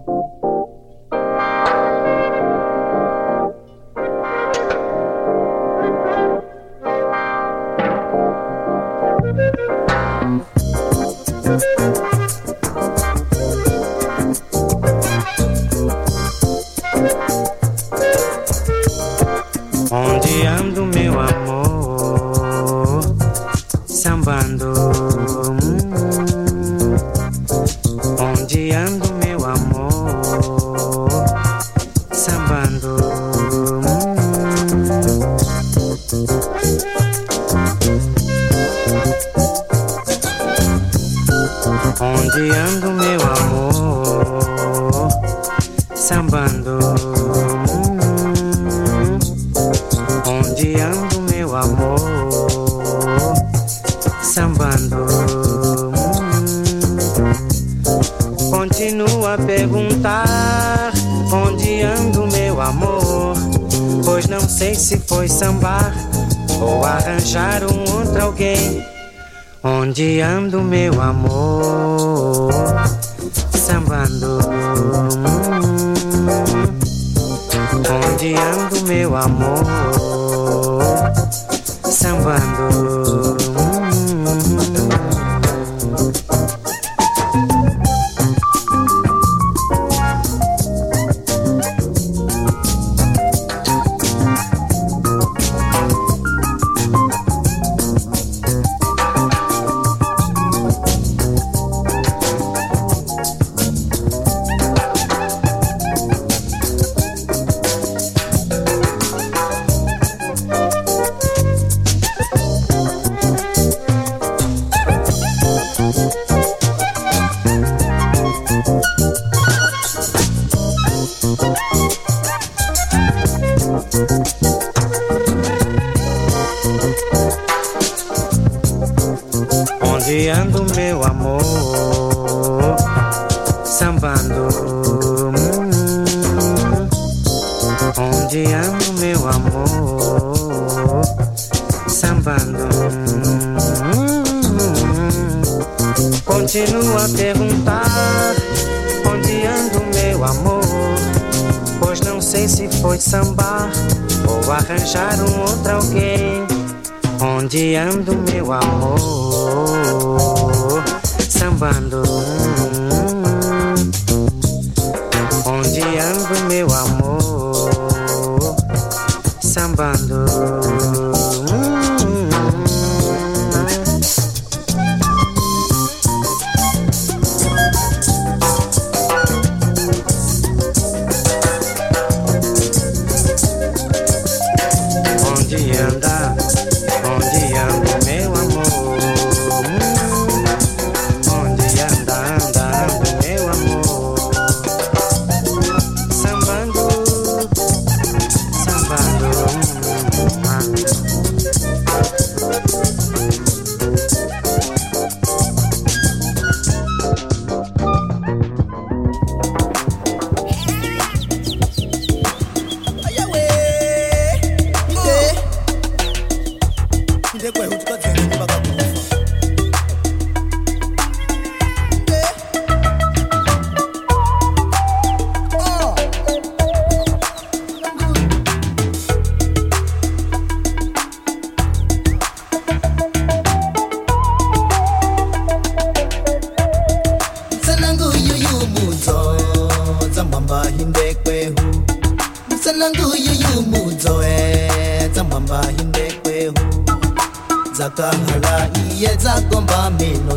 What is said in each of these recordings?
thank you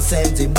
Send him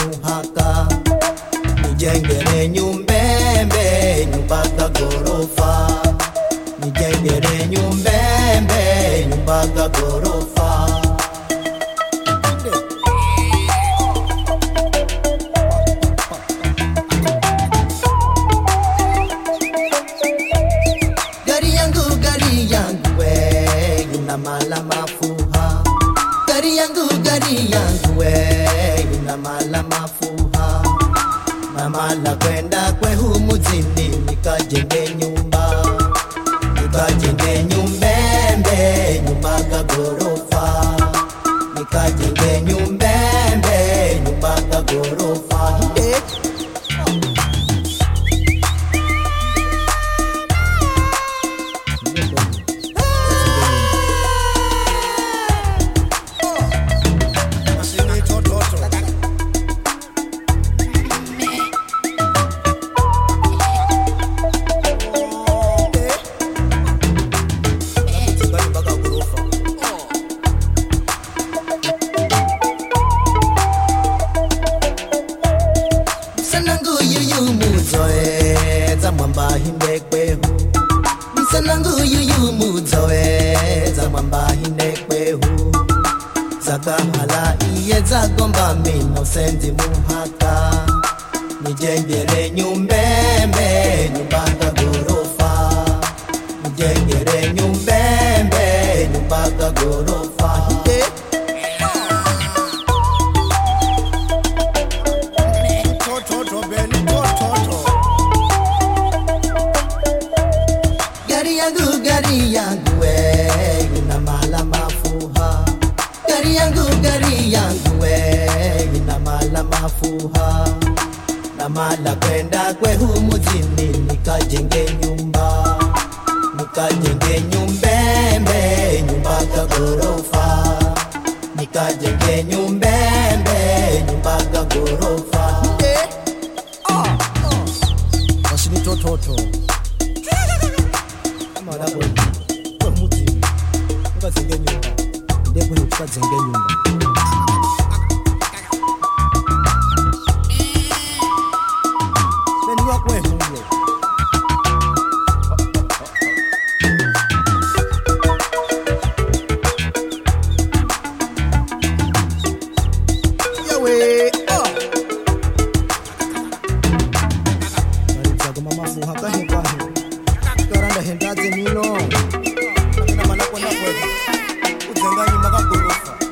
Hey.